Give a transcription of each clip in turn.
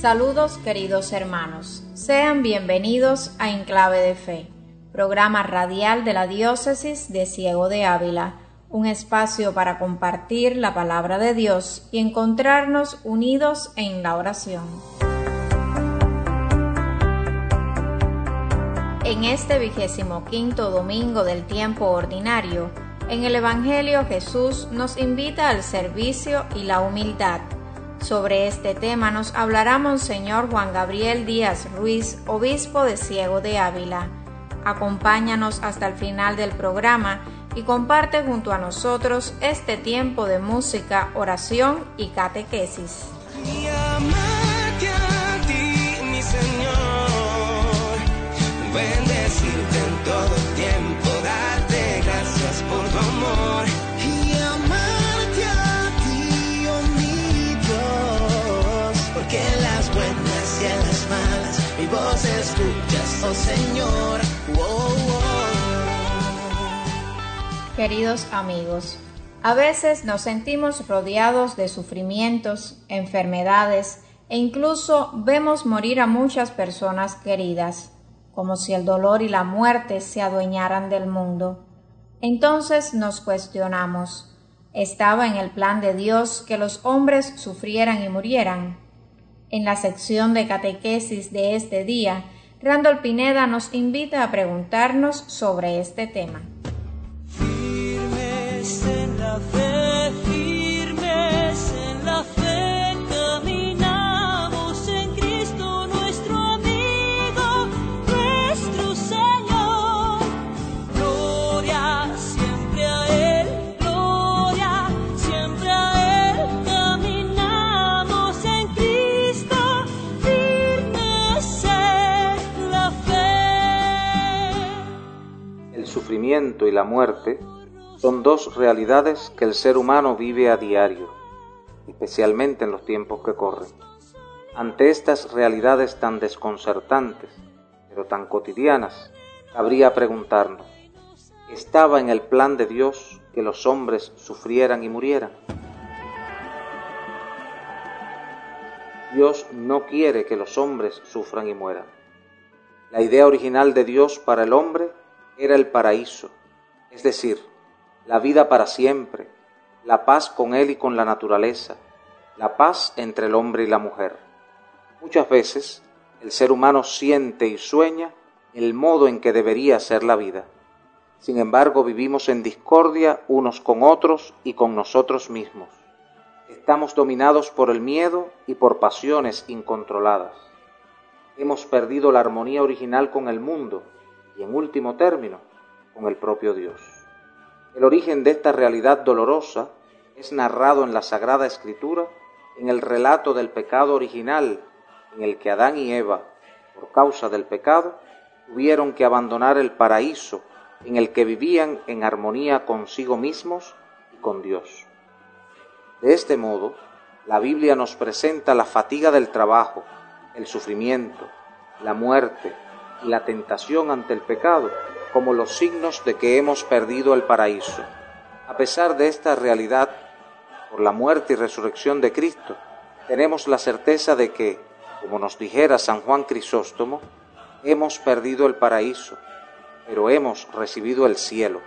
Saludos queridos hermanos, sean bienvenidos a Enclave de Fe, programa radial de la Diócesis de Ciego de Ávila, un espacio para compartir la palabra de Dios y encontrarnos unidos en la oración. En este vigésimo quinto domingo del tiempo ordinario, en el Evangelio Jesús nos invita al servicio y la humildad sobre este tema nos hablará Monseñor Juan Gabriel Díaz Ruiz, obispo de Ciego de Ávila. Acompáñanos hasta el final del programa y comparte junto a nosotros este tiempo de música, oración y catequesis. Voz escuchas, oh Señor. Queridos amigos, a veces nos sentimos rodeados de sufrimientos, enfermedades e incluso vemos morir a muchas personas queridas, como si el dolor y la muerte se adueñaran del mundo. Entonces nos cuestionamos, ¿estaba en el plan de Dios que los hombres sufrieran y murieran? En la sección de catequesis de este día, Randall Pineda nos invita a preguntarnos sobre este tema. La muerte son dos realidades que el ser humano vive a diario, especialmente en los tiempos que corren. Ante estas realidades tan desconcertantes, pero tan cotidianas, habría preguntarnos, ¿estaba en el plan de Dios que los hombres sufrieran y murieran? Dios no quiere que los hombres sufran y mueran. La idea original de Dios para el hombre era el paraíso, es decir, la vida para siempre, la paz con Él y con la naturaleza, la paz entre el hombre y la mujer. Muchas veces el ser humano siente y sueña el modo en que debería ser la vida. Sin embargo, vivimos en discordia unos con otros y con nosotros mismos. Estamos dominados por el miedo y por pasiones incontroladas. Hemos perdido la armonía original con el mundo y, en último término, con el propio Dios. El origen de esta realidad dolorosa es narrado en la Sagrada Escritura en el relato del pecado original en el que Adán y Eva, por causa del pecado, tuvieron que abandonar el paraíso en el que vivían en armonía consigo mismos y con Dios. De este modo, la Biblia nos presenta la fatiga del trabajo, el sufrimiento, la muerte y la tentación ante el pecado como los signos de que hemos perdido el paraíso. A pesar de esta realidad, por la muerte y resurrección de Cristo, tenemos la certeza de que, como nos dijera San Juan Crisóstomo, hemos perdido el paraíso, pero hemos recibido el cielo.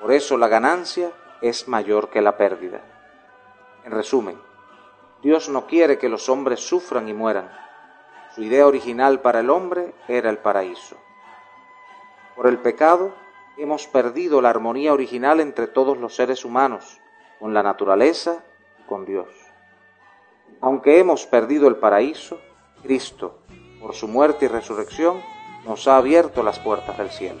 Por eso la ganancia es mayor que la pérdida. En resumen, Dios no quiere que los hombres sufran y mueran. Su idea original para el hombre era el paraíso. Por el pecado hemos perdido la armonía original entre todos los seres humanos, con la naturaleza y con Dios. Aunque hemos perdido el paraíso, Cristo, por su muerte y resurrección, nos ha abierto las puertas del cielo.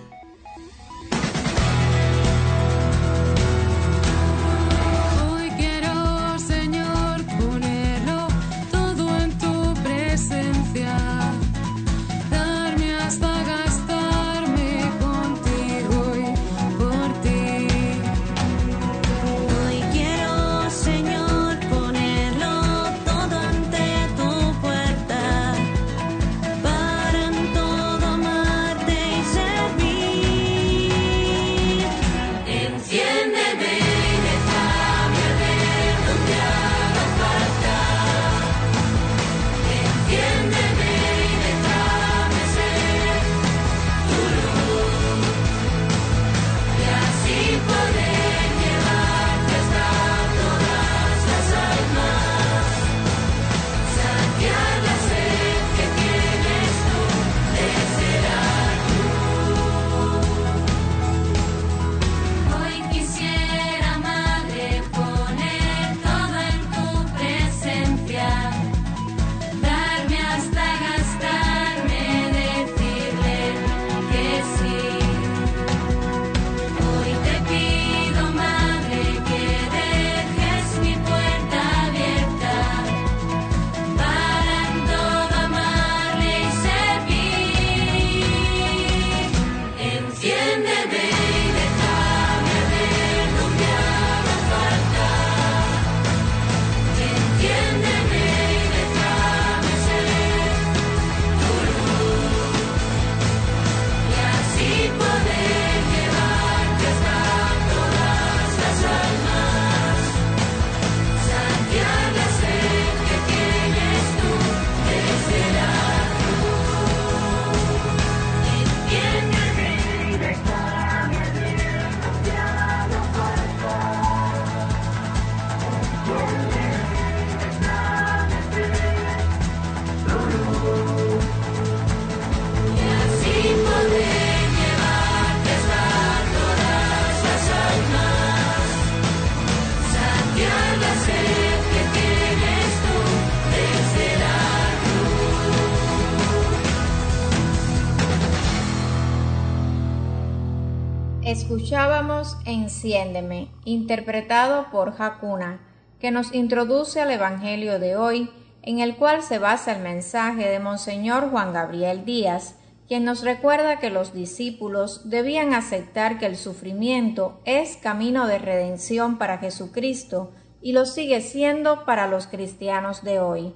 Escuchábamos Enciéndeme, interpretado por Hakuna, que nos introduce al Evangelio de hoy, en el cual se basa el mensaje de Monseñor Juan Gabriel Díaz, quien nos recuerda que los discípulos debían aceptar que el sufrimiento es camino de redención para Jesucristo y lo sigue siendo para los cristianos de hoy.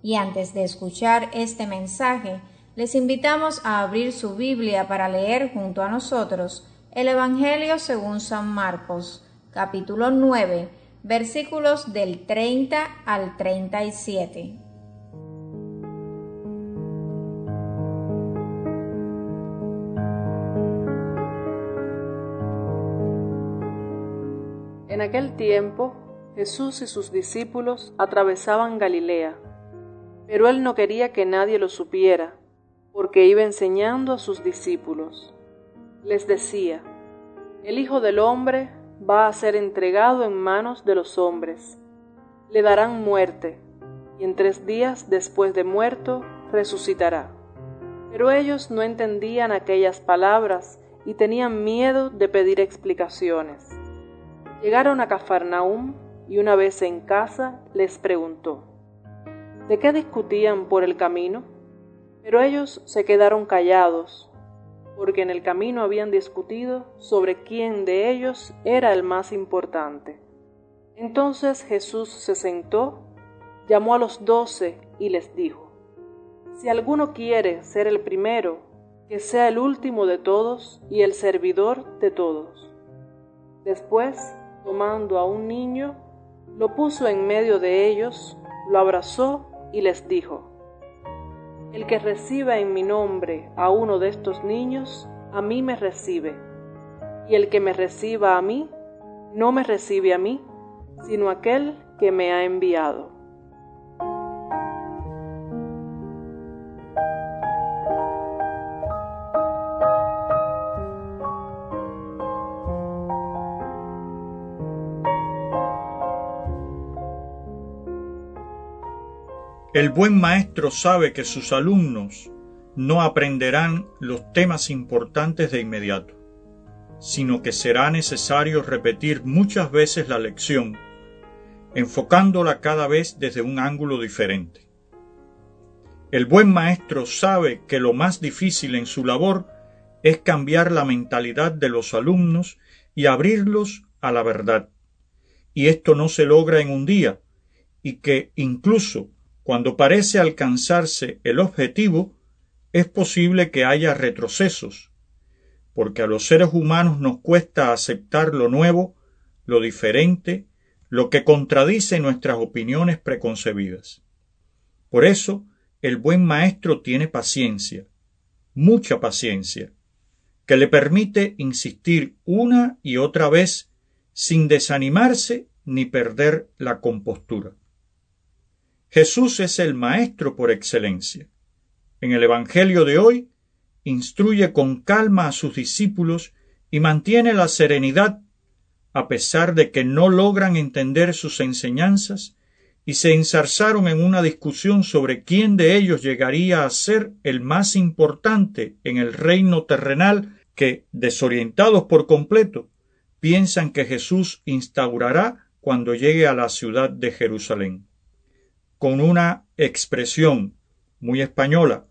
Y antes de escuchar este mensaje, les invitamos a abrir su Biblia para leer junto a nosotros el Evangelio según San Marcos, capítulo 9, versículos del 30 al 37. En aquel tiempo, Jesús y sus discípulos atravesaban Galilea, pero él no quería que nadie lo supiera, porque iba enseñando a sus discípulos. Les decía, el Hijo del Hombre va a ser entregado en manos de los hombres. Le darán muerte, y en tres días después de muerto resucitará. Pero ellos no entendían aquellas palabras y tenían miedo de pedir explicaciones. Llegaron a Cafarnaúm y una vez en casa les preguntó, ¿de qué discutían por el camino? Pero ellos se quedaron callados, porque en el camino habían discutido sobre quién de ellos era el más importante. Entonces Jesús se sentó, llamó a los doce y les dijo, Si alguno quiere ser el primero, que sea el último de todos y el servidor de todos. Después tomando a un niño, lo puso en medio de ellos, lo abrazó y les dijo, El que reciba en mi nombre a uno de estos niños, a mí me recibe, y el que me reciba a mí, no me recibe a mí, sino aquel que me ha enviado. El buen maestro sabe que sus alumnos no aprenderán los temas importantes de inmediato, sino que será necesario repetir muchas veces la lección, enfocándola cada vez desde un ángulo diferente. El buen maestro sabe que lo más difícil en su labor es cambiar la mentalidad de los alumnos y abrirlos a la verdad. Y esto no se logra en un día, y que incluso cuando parece alcanzarse el objetivo, es posible que haya retrocesos, porque a los seres humanos nos cuesta aceptar lo nuevo, lo diferente, lo que contradice nuestras opiniones preconcebidas. Por eso, el buen maestro tiene paciencia, mucha paciencia, que le permite insistir una y otra vez sin desanimarse ni perder la compostura. Jesús es el Maestro por excelencia. En el Evangelio de hoy, instruye con calma a sus discípulos y mantiene la serenidad a pesar de que no logran entender sus enseñanzas y se ensarzaron en una discusión sobre quién de ellos llegaría a ser el más importante en el reino terrenal que, desorientados por completo, piensan que Jesús instaurará cuando llegue a la ciudad de Jerusalén con una expresión muy española,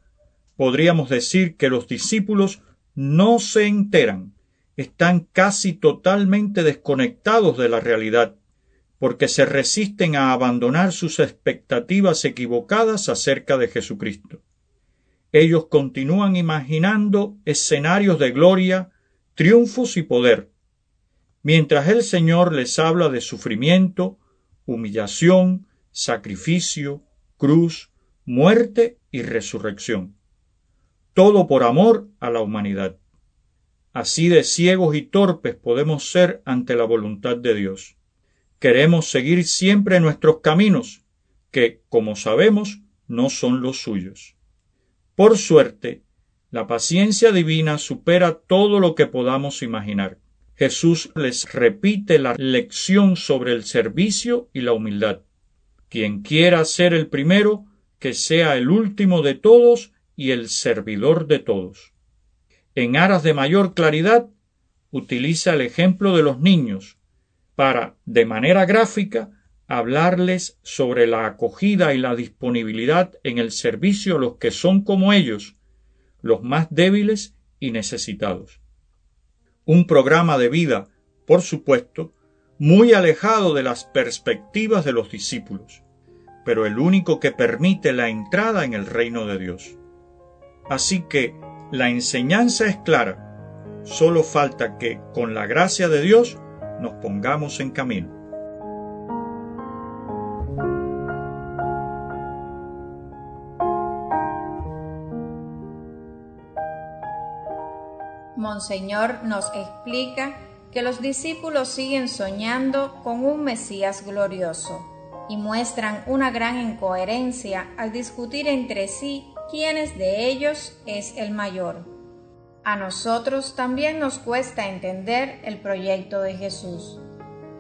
podríamos decir que los discípulos no se enteran, están casi totalmente desconectados de la realidad, porque se resisten a abandonar sus expectativas equivocadas acerca de Jesucristo. Ellos continúan imaginando escenarios de gloria, triunfos y poder, mientras el Señor les habla de sufrimiento, humillación, sacrificio, cruz, muerte y resurrección. Todo por amor a la humanidad. Así de ciegos y torpes podemos ser ante la voluntad de Dios. Queremos seguir siempre nuestros caminos, que, como sabemos, no son los suyos. Por suerte, la paciencia divina supera todo lo que podamos imaginar. Jesús les repite la lección sobre el servicio y la humildad. Quien quiera ser el primero, que sea el último de todos y el servidor de todos. En aras de mayor claridad, utiliza el ejemplo de los niños para, de manera gráfica, hablarles sobre la acogida y la disponibilidad en el servicio a los que son como ellos, los más débiles y necesitados. Un programa de vida, por supuesto, muy alejado de las perspectivas de los discípulos, pero el único que permite la entrada en el reino de Dios. Así que la enseñanza es clara, solo falta que, con la gracia de Dios, nos pongamos en camino. Monseñor nos explica que los discípulos siguen soñando con un Mesías glorioso y muestran una gran incoherencia al discutir entre sí quiénes de ellos es el mayor. A nosotros también nos cuesta entender el proyecto de Jesús.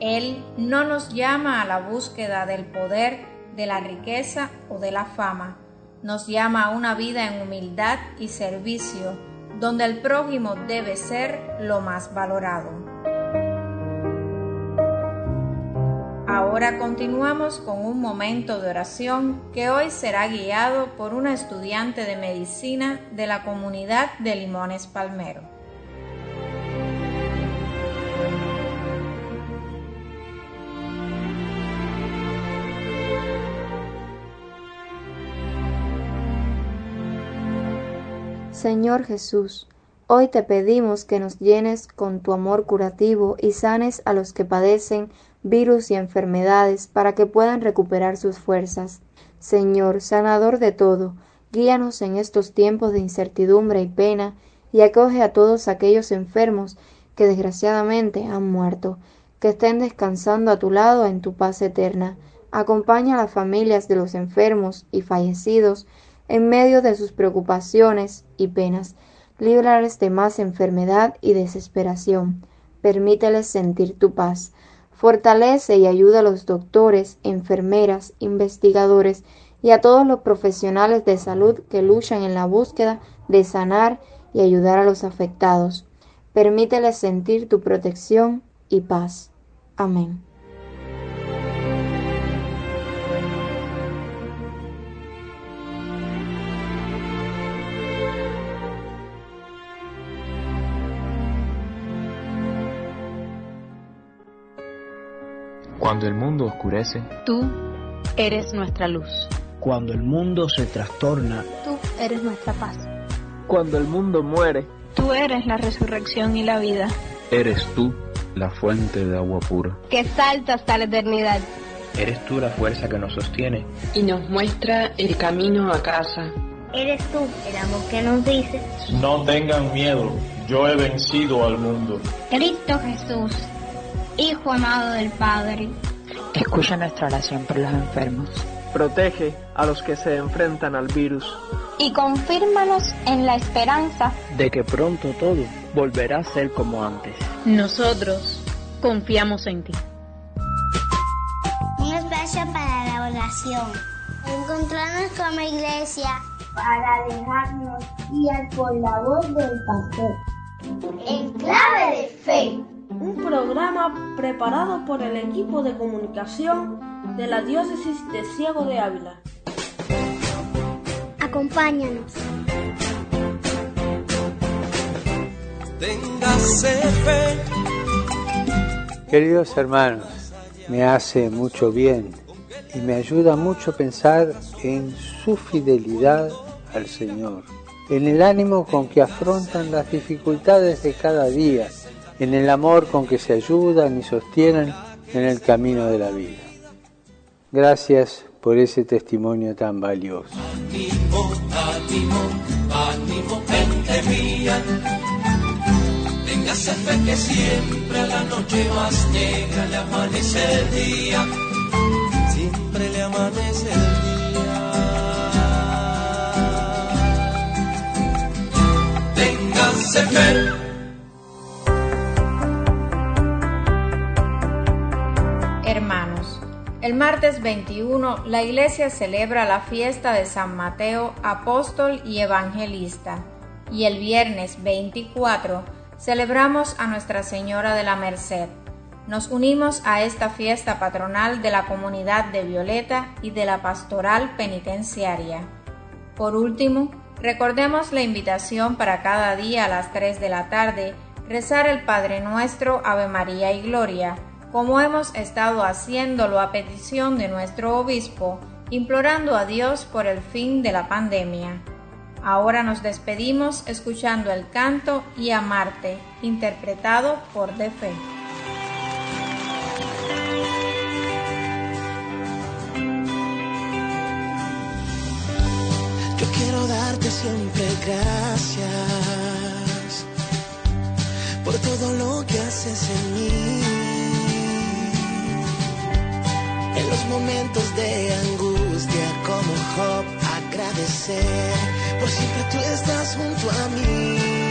Él no nos llama a la búsqueda del poder, de la riqueza o de la fama. Nos llama a una vida en humildad y servicio, donde el prójimo debe ser lo más valorado. Ahora continuamos con un momento de oración que hoy será guiado por una estudiante de medicina de la comunidad de Limones Palmero. Señor Jesús, hoy te pedimos que nos llenes con tu amor curativo y sanes a los que padecen virus y enfermedades para que puedan recuperar sus fuerzas. Señor, sanador de todo, guíanos en estos tiempos de incertidumbre y pena y acoge a todos aquellos enfermos que desgraciadamente han muerto, que estén descansando a tu lado en tu paz eterna. Acompaña a las familias de los enfermos y fallecidos en medio de sus preocupaciones y penas. Líbrales de más enfermedad y desesperación. Permíteles sentir tu paz. Fortalece y ayuda a los doctores, enfermeras, investigadores y a todos los profesionales de salud que luchan en la búsqueda de sanar y ayudar a los afectados. Permíteles sentir tu protección y paz. Amén. Cuando el mundo oscurece, tú eres nuestra luz. Cuando el mundo se trastorna, tú eres nuestra paz. Cuando el mundo muere, tú eres la resurrección y la vida. Eres tú la fuente de agua pura. Que salta hasta la eternidad. Eres tú la fuerza que nos sostiene. Y nos muestra el camino a casa. Eres tú el amor que nos dice. No tengan miedo, yo he vencido al mundo. Cristo Jesús Hijo amado del Padre. Escucha nuestra oración por los enfermos. Protege a los que se enfrentan al virus. Y confírmanos en la esperanza de que pronto todo volverá a ser como antes. Nosotros confiamos en ti. Un espacio para la oración. Encontrarnos como iglesia para dejarnos guiar por la voz del pastor. En clave de fe un programa preparado por el equipo de comunicación de la Diócesis de Ciego de Ávila. Acompáñanos. fe. Queridos hermanos, me hace mucho bien y me ayuda mucho pensar en su fidelidad al Señor, en el ánimo con que afrontan las dificultades de cada día en el amor con que se ayudan y sostienen en el camino de la vida. Gracias por ese testimonio tan valioso. Ánimo, ánimo, ánimo, gente mía. Téngase fe que siempre a la noche más negra le amanece el día. Siempre le amanece el día. Téngase fe. El martes 21 la iglesia celebra la fiesta de San Mateo, apóstol y evangelista, y el viernes 24 celebramos a Nuestra Señora de la Merced. Nos unimos a esta fiesta patronal de la comunidad de Violeta y de la pastoral penitenciaria. Por último, recordemos la invitación para cada día a las 3 de la tarde rezar el Padre Nuestro, Ave María y Gloria, como hemos estado haciéndolo a petición de nuestro obispo, implorando a Dios por el fin de la pandemia. Ahora nos despedimos escuchando el canto y amarte, interpretado por De Fe. Yo quiero darte siempre gracias por todo lo que haces en mí. Momentos de angustia como Job agradecer, por siempre tú estás junto a mí.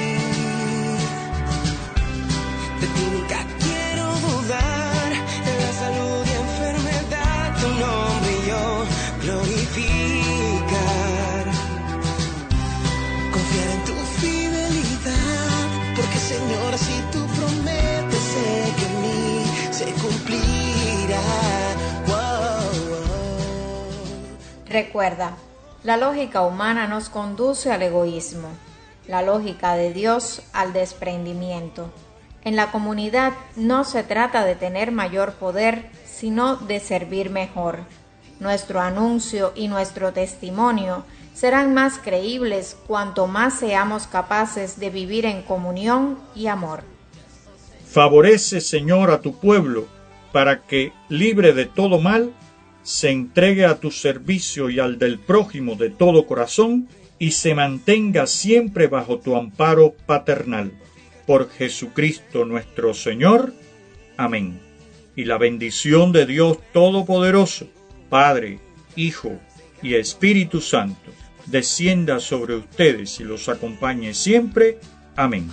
Recuerda, la lógica humana nos conduce al egoísmo, la lógica de Dios al desprendimiento. En la comunidad no se trata de tener mayor poder, sino de servir mejor. Nuestro anuncio y nuestro testimonio serán más creíbles cuanto más seamos capaces de vivir en comunión y amor. Favorece, Señor, a tu pueblo, para que, libre de todo mal, se entregue a tu servicio y al del prójimo de todo corazón, y se mantenga siempre bajo tu amparo paternal. Por Jesucristo nuestro Señor. Amén. Y la bendición de Dios Todopoderoso, Padre, Hijo y Espíritu Santo, descienda sobre ustedes y los acompañe siempre. Amén.